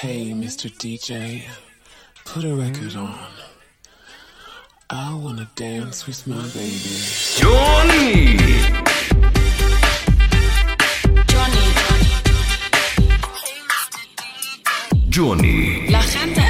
Hey, Mr. DJ, put a record on. I wanna dance with my baby. Jonni. Jonni. Jonni. La gente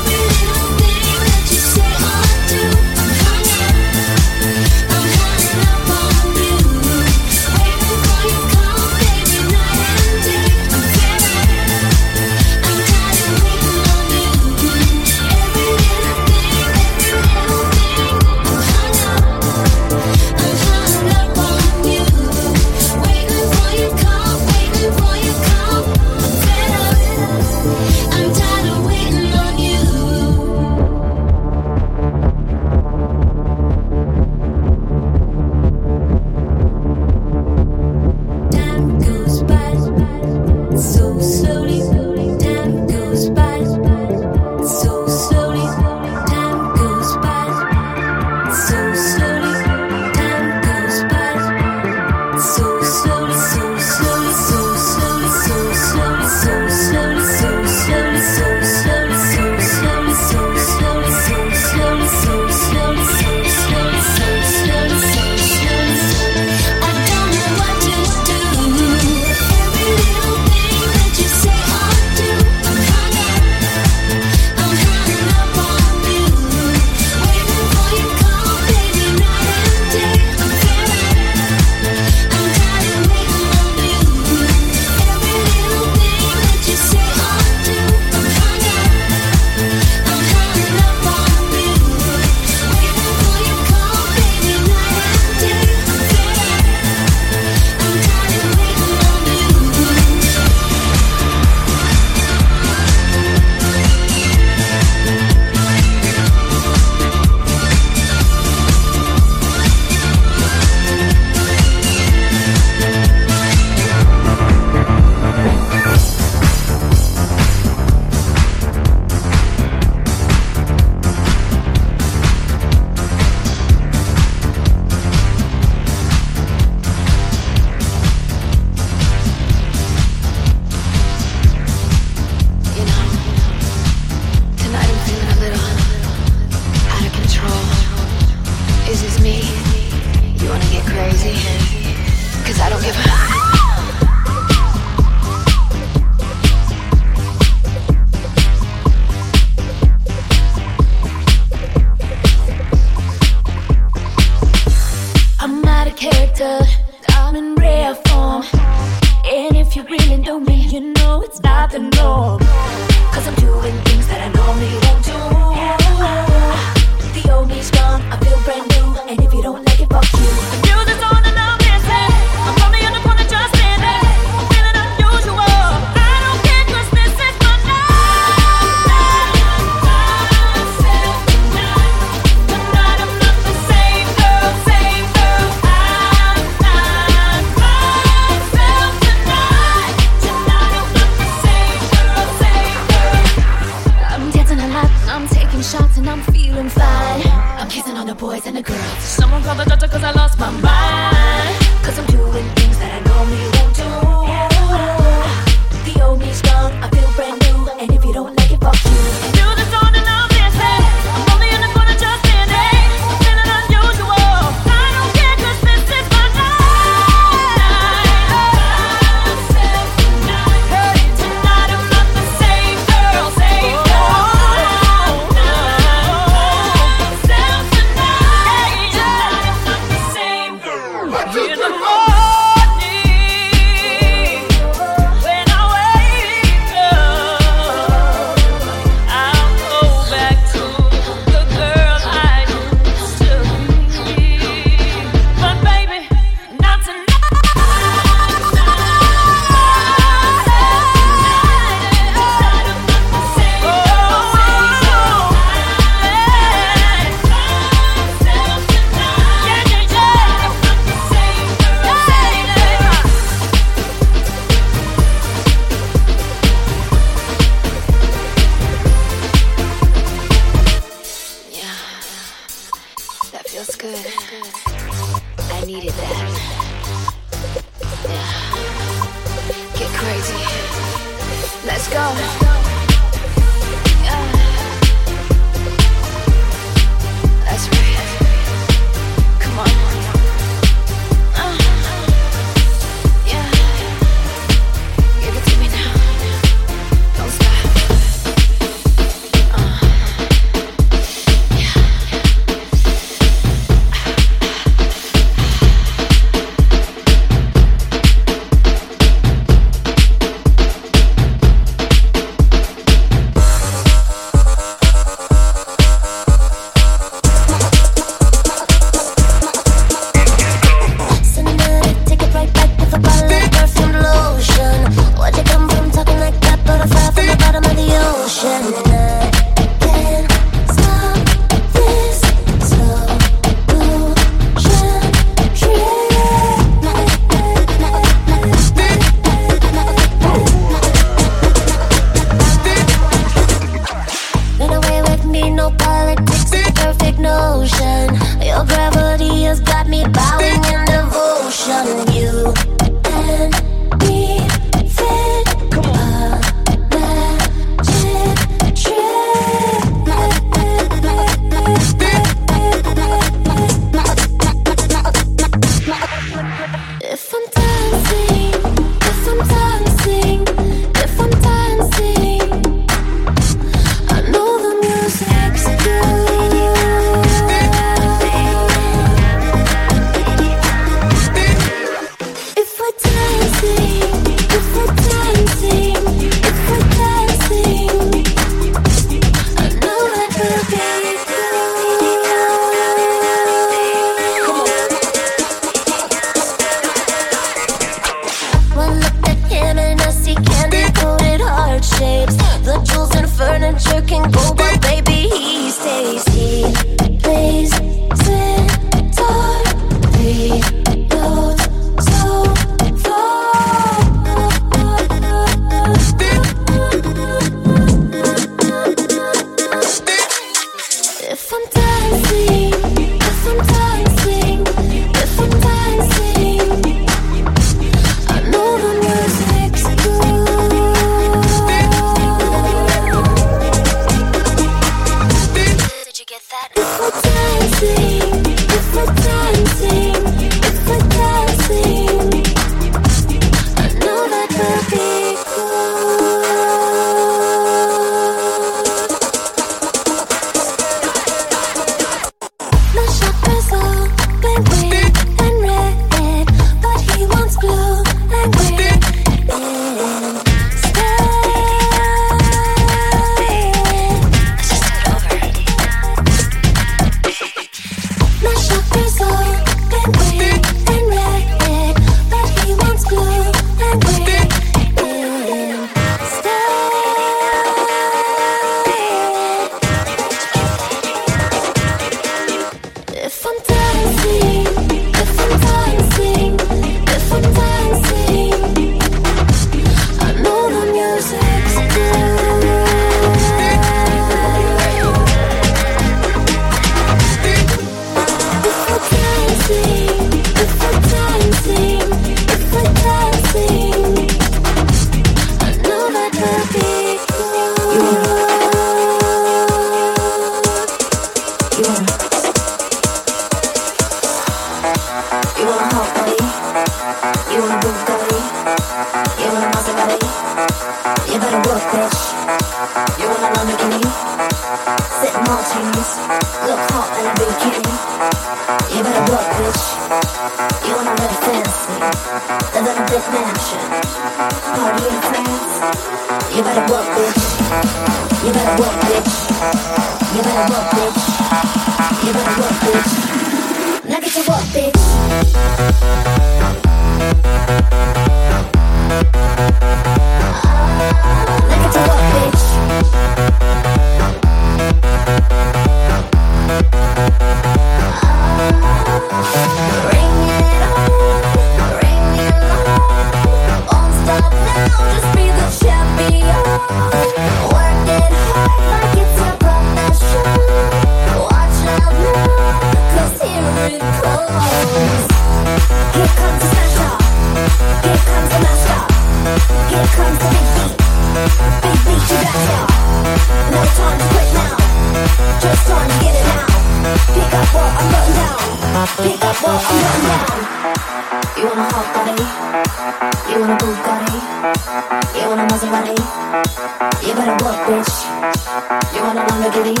liberty.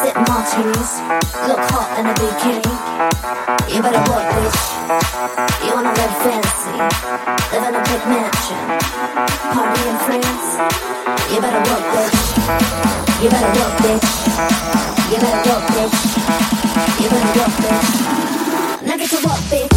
Sip martinis, look hot in a bikini. You better work, bitch. You wanna live fancy, live in a big mansion, party in France. You better work, bitch. You better work, bitch. You better work, bitch. You better work, bitch. Now get to work, bitch.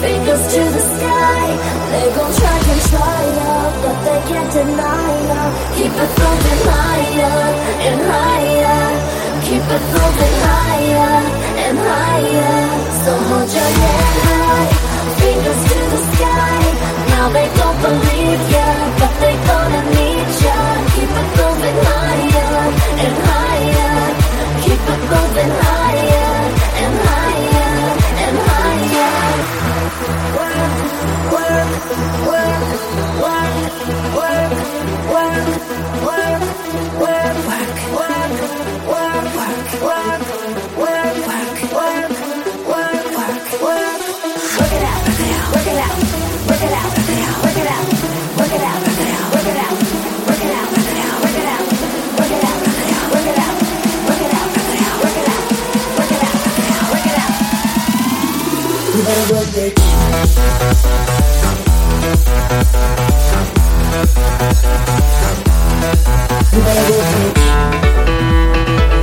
fingers to the sky. They gon' try and try up, but they can't deny now. Keep it floating higher and higher. Keep it floating higher and higher. So hold your head high, fingers to the sky. Now they don't believe ya, but they gonna need ya. Keep it floating higher and higher. Keep it floating higher. better work, bitch. Thank you.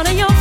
one of your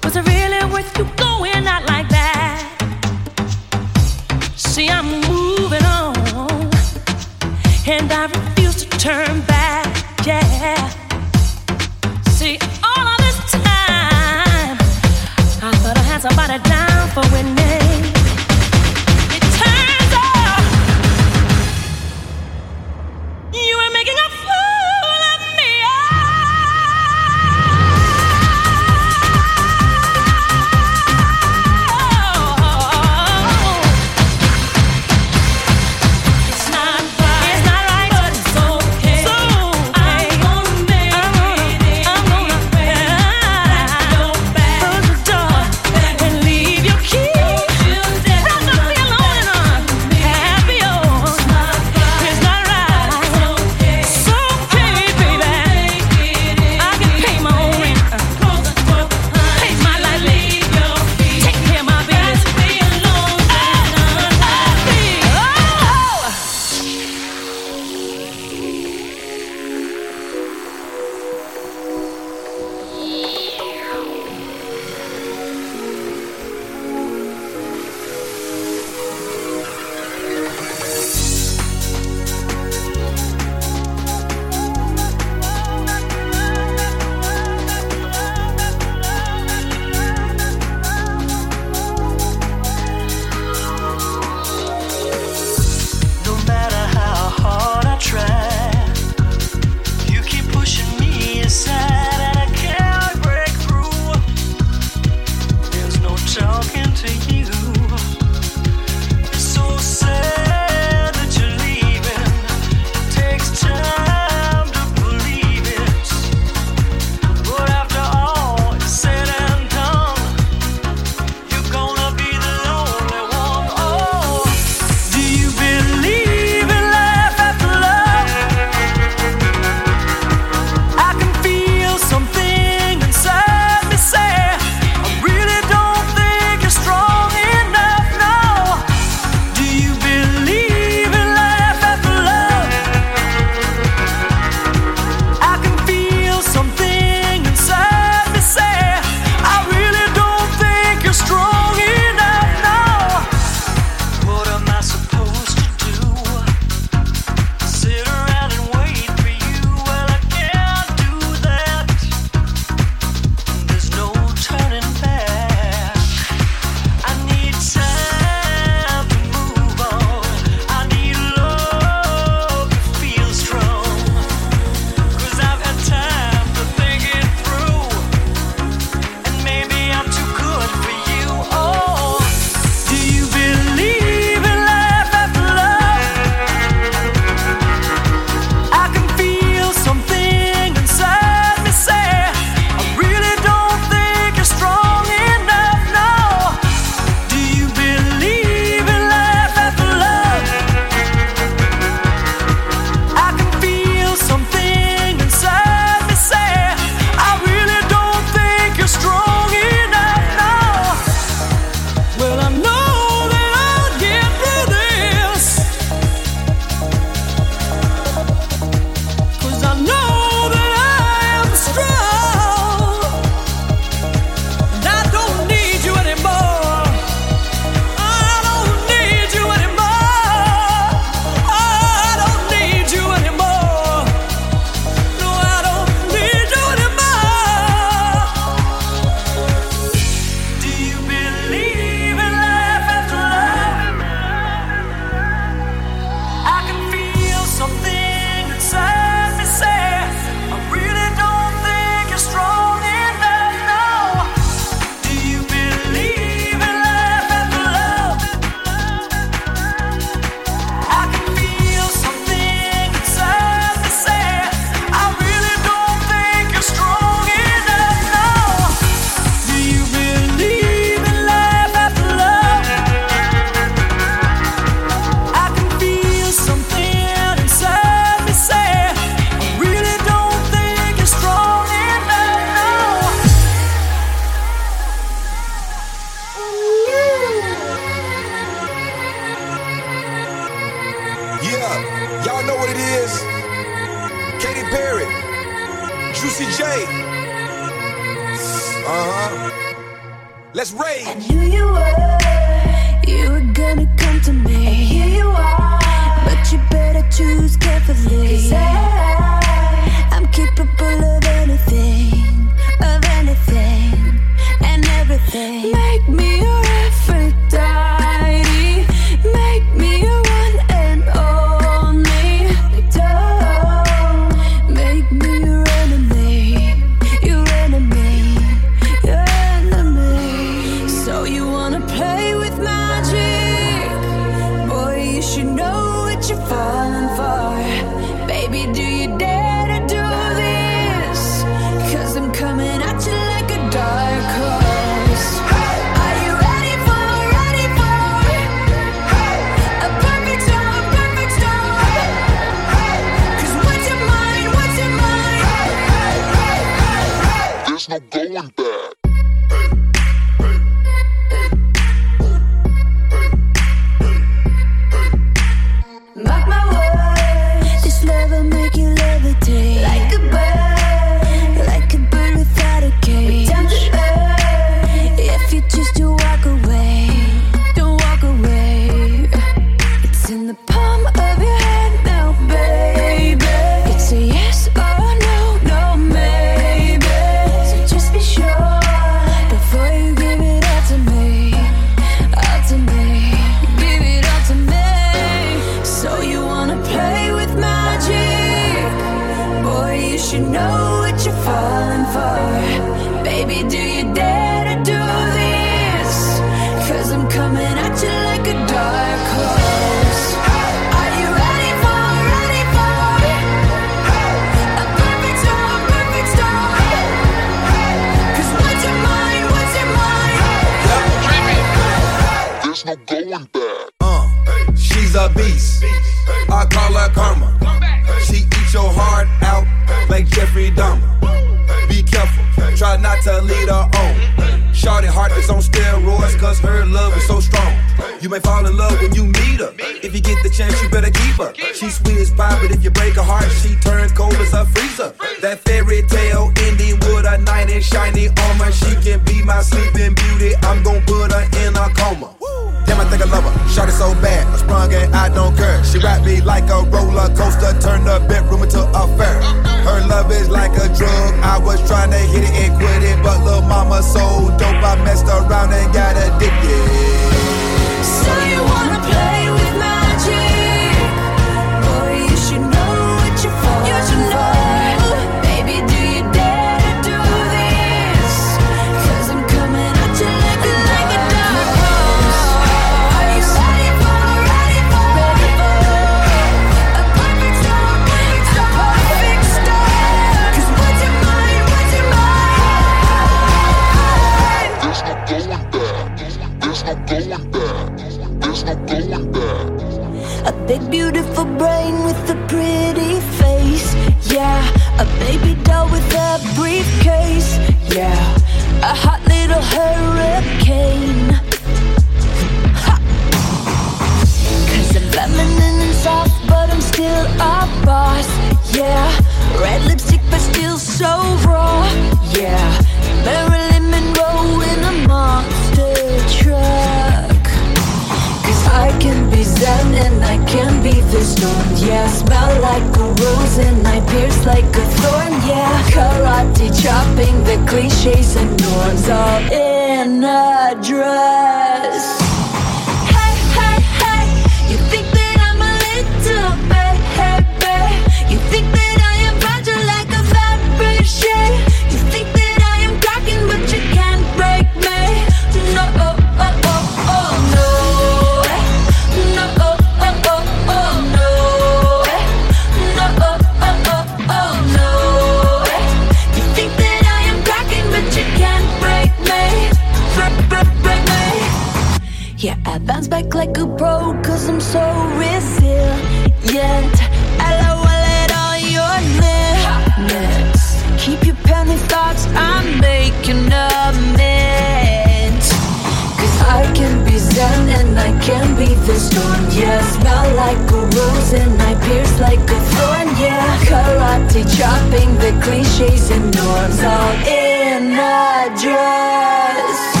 chopping the cliches and norms all in a dress.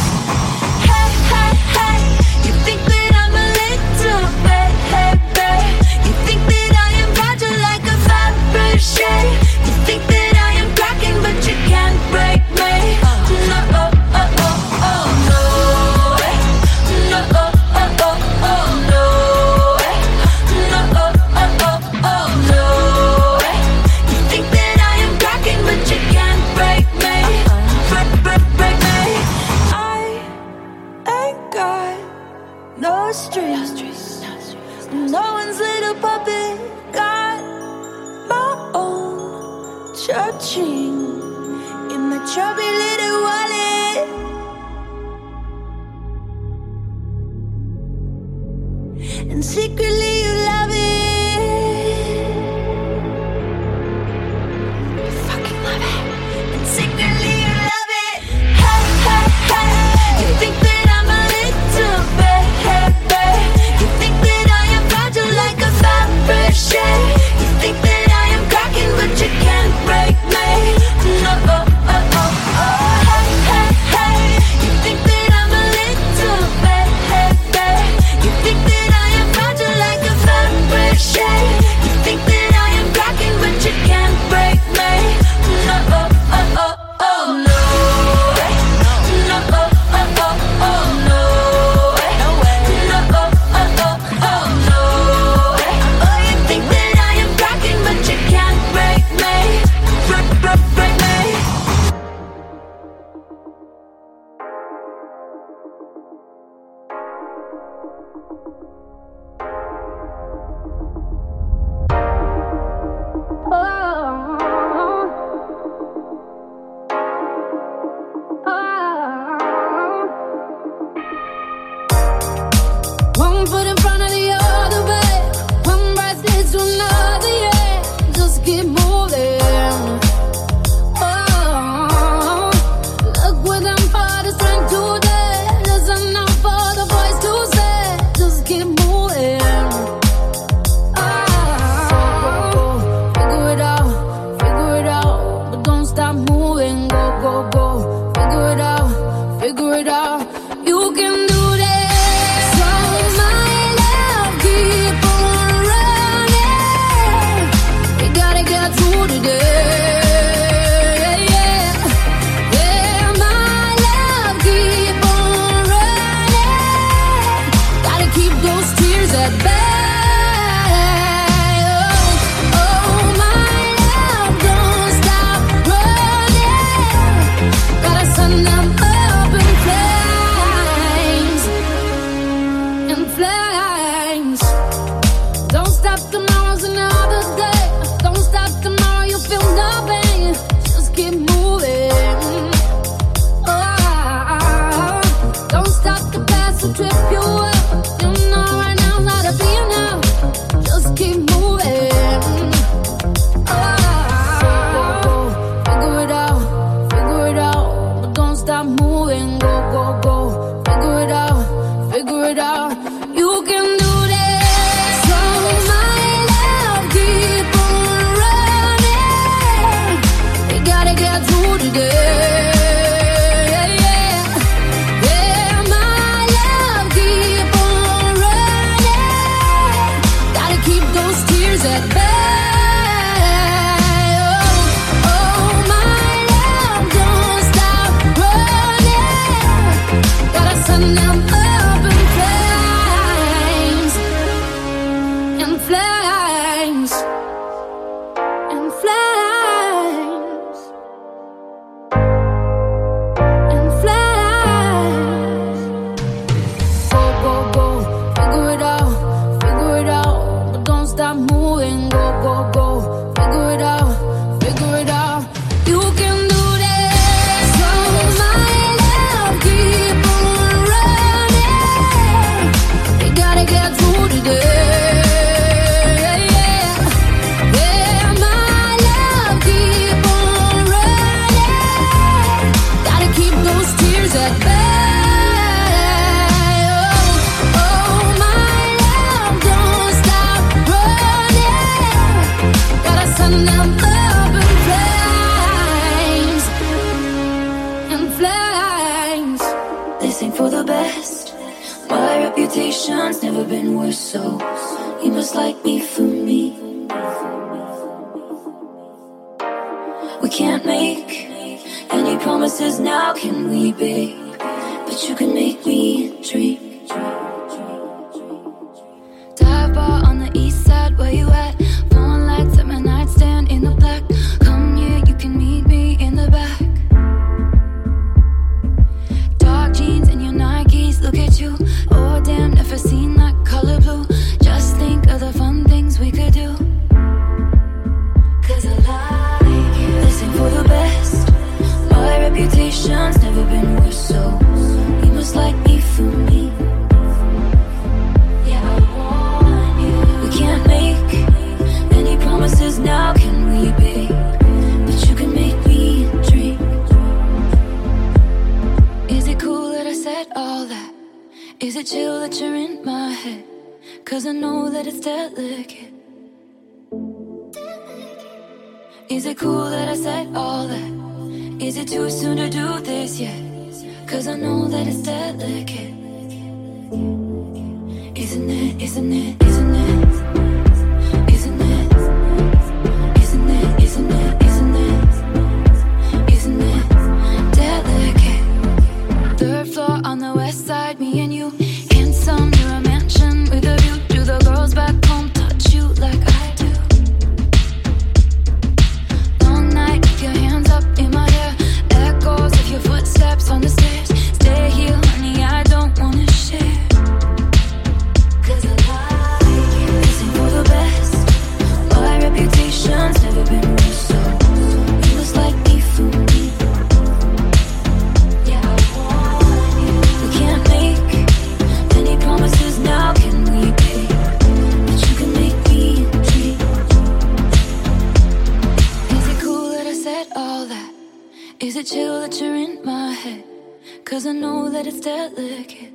Cause I know that it's delicate.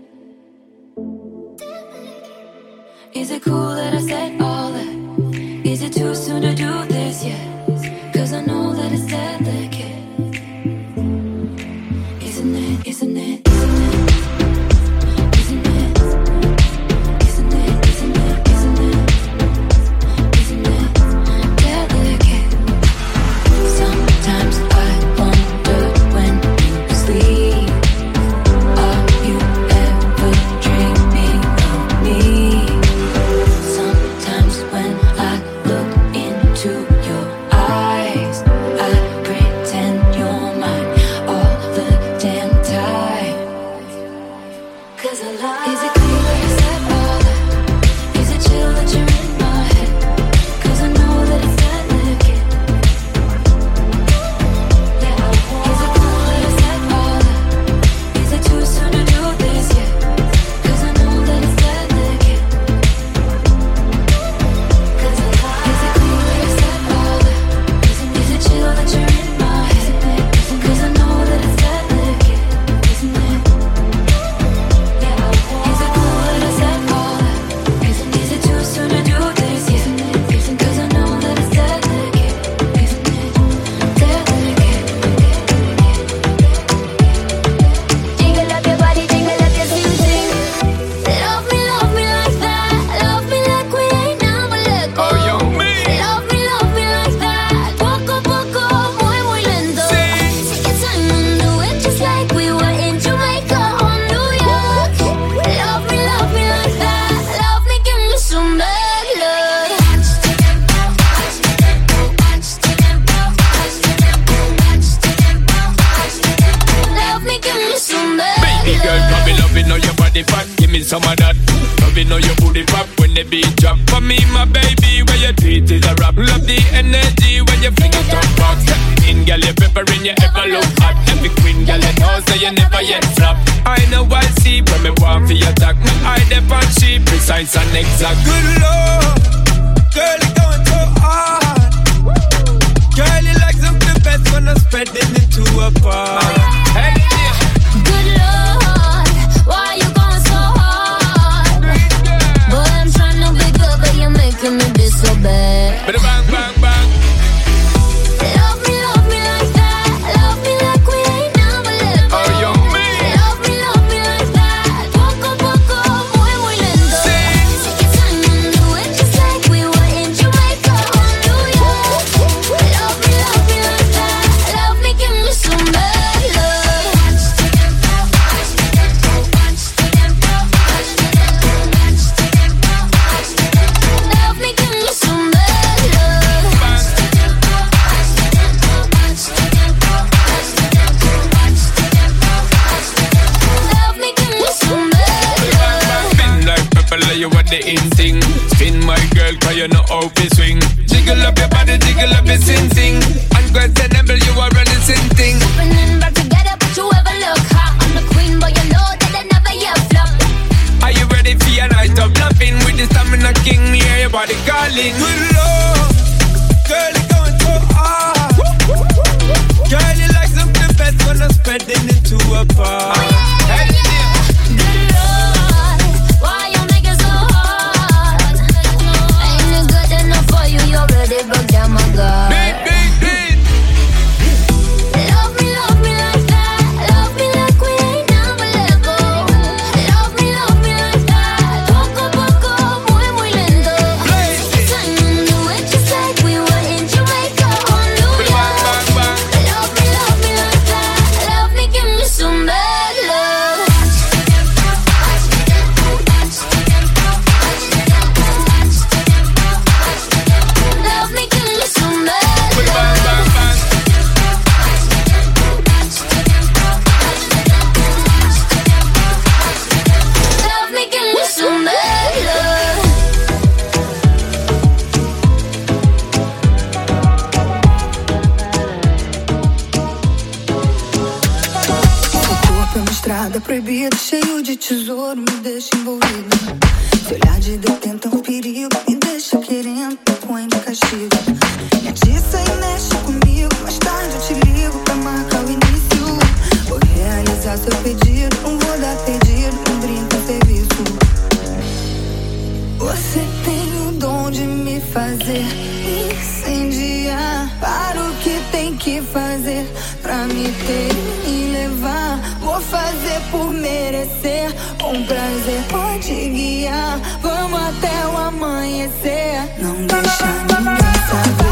Is it cool that I said all that? Is it too soon to do this yet? fazer incendiar. Para o que tem que fazer pra me ter e levar. Vou fazer por merecer com prazer. Pode guiar, vamos até o amanhecer. Não deixa ninguém saber.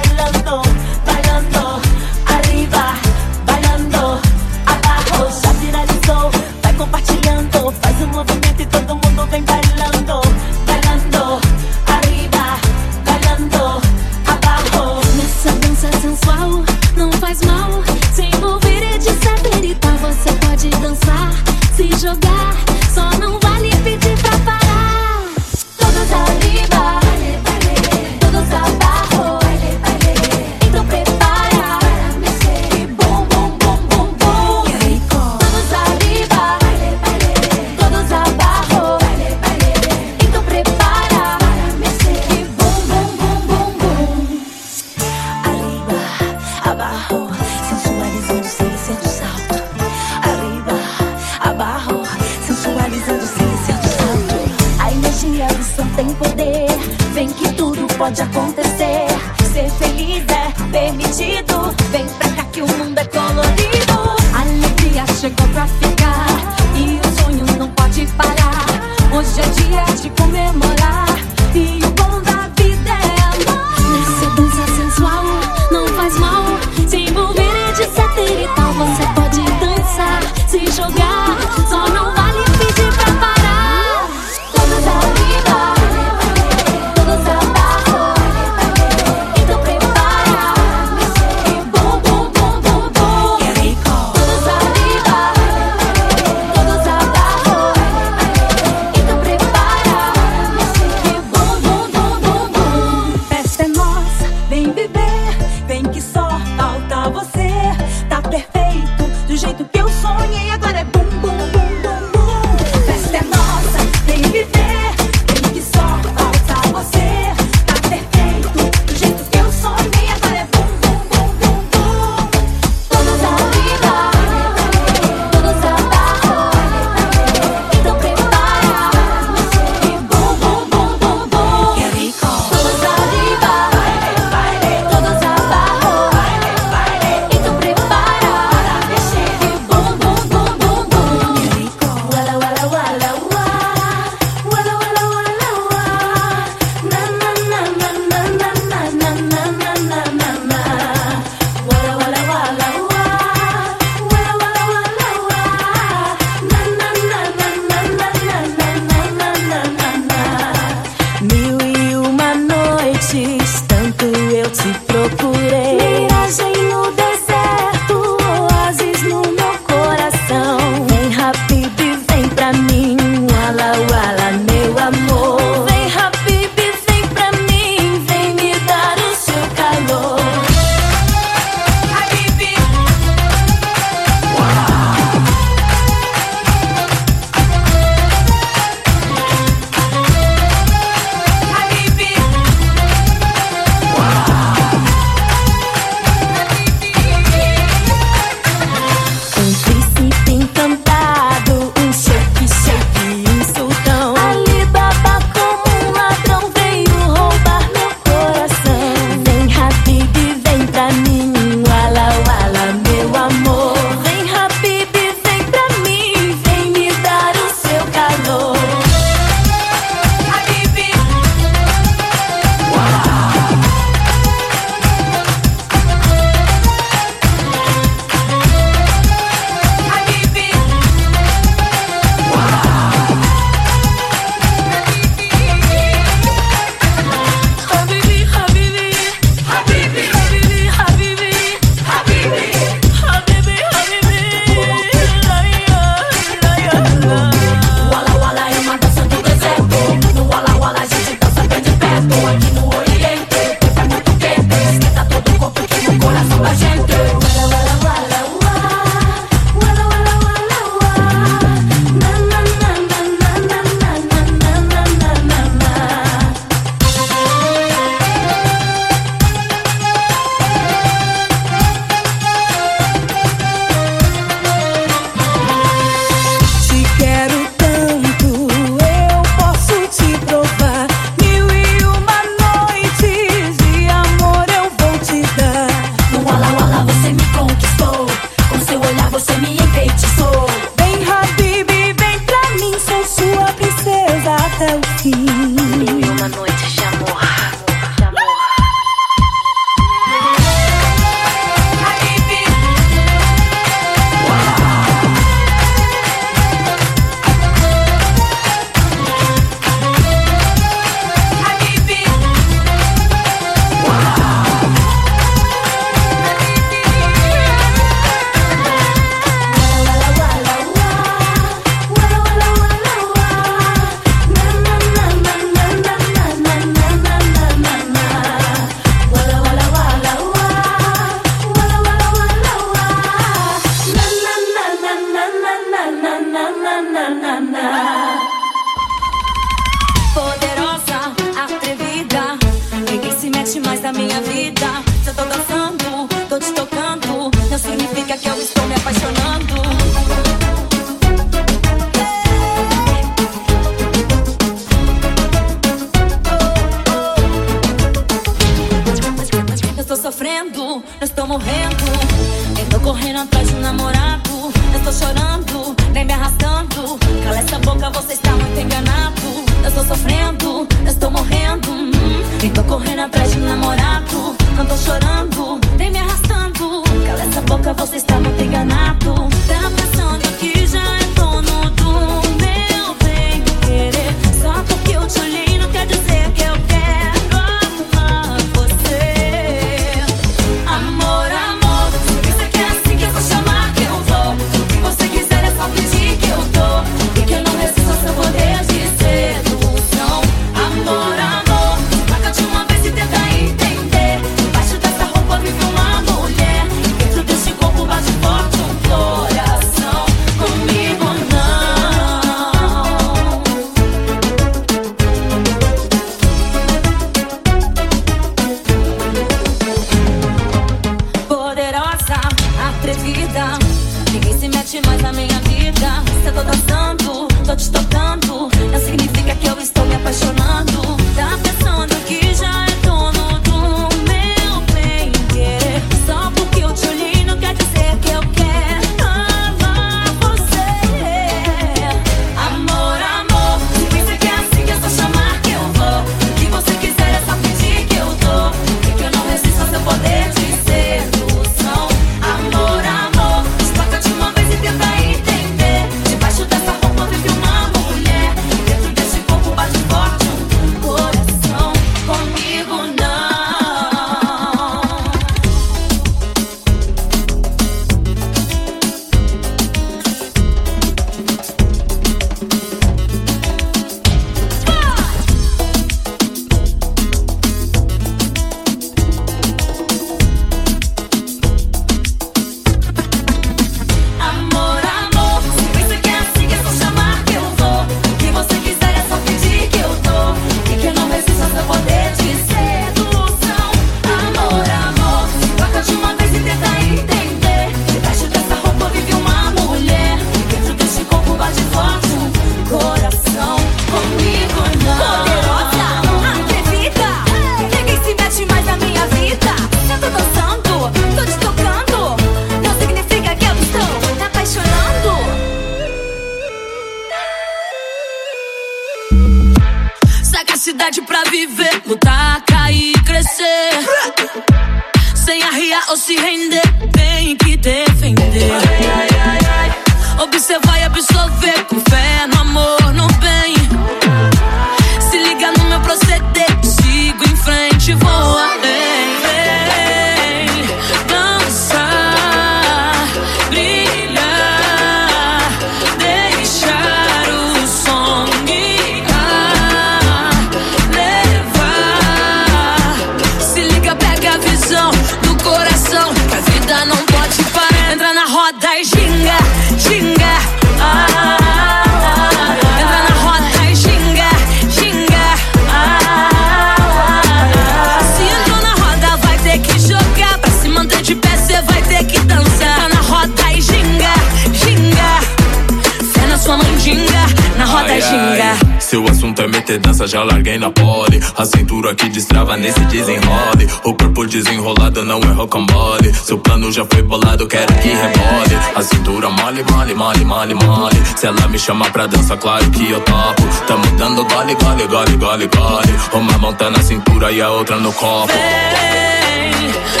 Chamar pra dança, claro que eu topo. Tamo dando gole, gole, gole, gole, gole. Uma mão tá na cintura e a outra no copo. Vem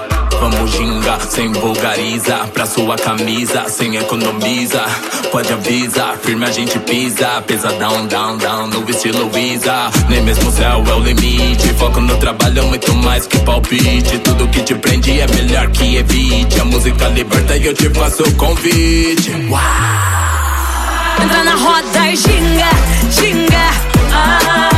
e ginga. Sem vulgariza Pra sua camisa, sem economiza. Pode avisar, firme a gente pisa. Pesadão, down, down, no estilo Visa. Nem mesmo o céu é o limite. Foco no trabalho, muito mais que palpite. Tudo que te prende é melhor que evite. A música liberta e eu te faço o convite. Entra na roda e ginga, ginga. Ah,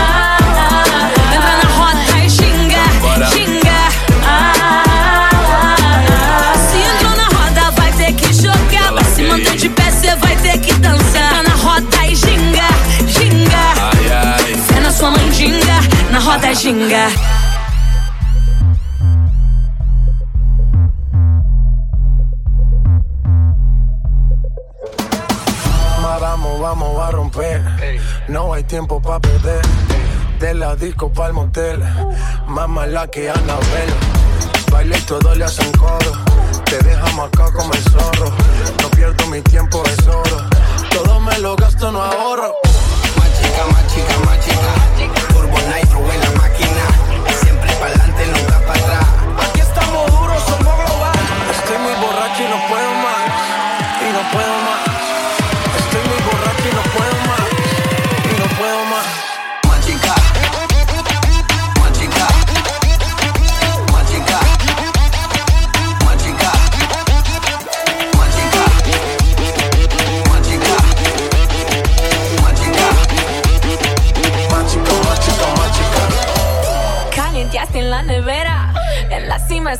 Vamos, vamos a romper. No hay tiempo para perder. De la disco pa'l motel. Más mala que Anabel. Baile y todo le hacen coro. Te dejamos acá como el zorro. No pierdo mi tiempo, es oro. Todo me lo gasto, no ahorro. Más chica, más chica, más chica. Turbo Nitro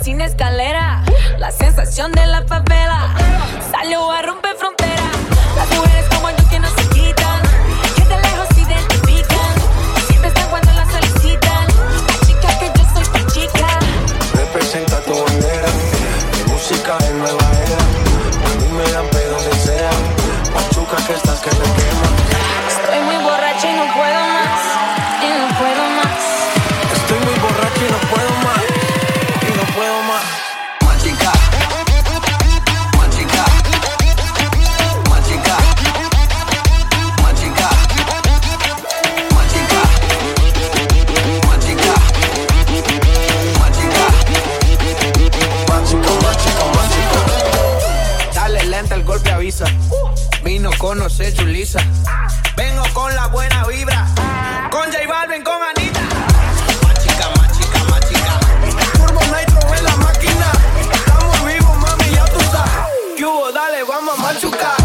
sin escalera. La sensación de la favela salió a romper frontera. Las mujeres como yo que no se quitan, que de lejos se identifican. Siempre están cuando las solicitan. La chica que yo soy tu chica. Representa tu bandera. Mi música es nueva avisa. Vino conocer Julisa. Vengo con la buena vibra. Con J Balvin, con Anita. Más chica, más chica, más chica. Turbo Nitro en la máquina. Estamos vivos, mami, ya tú sabes. ¿Qué hubo? Dale, vamos a machucar.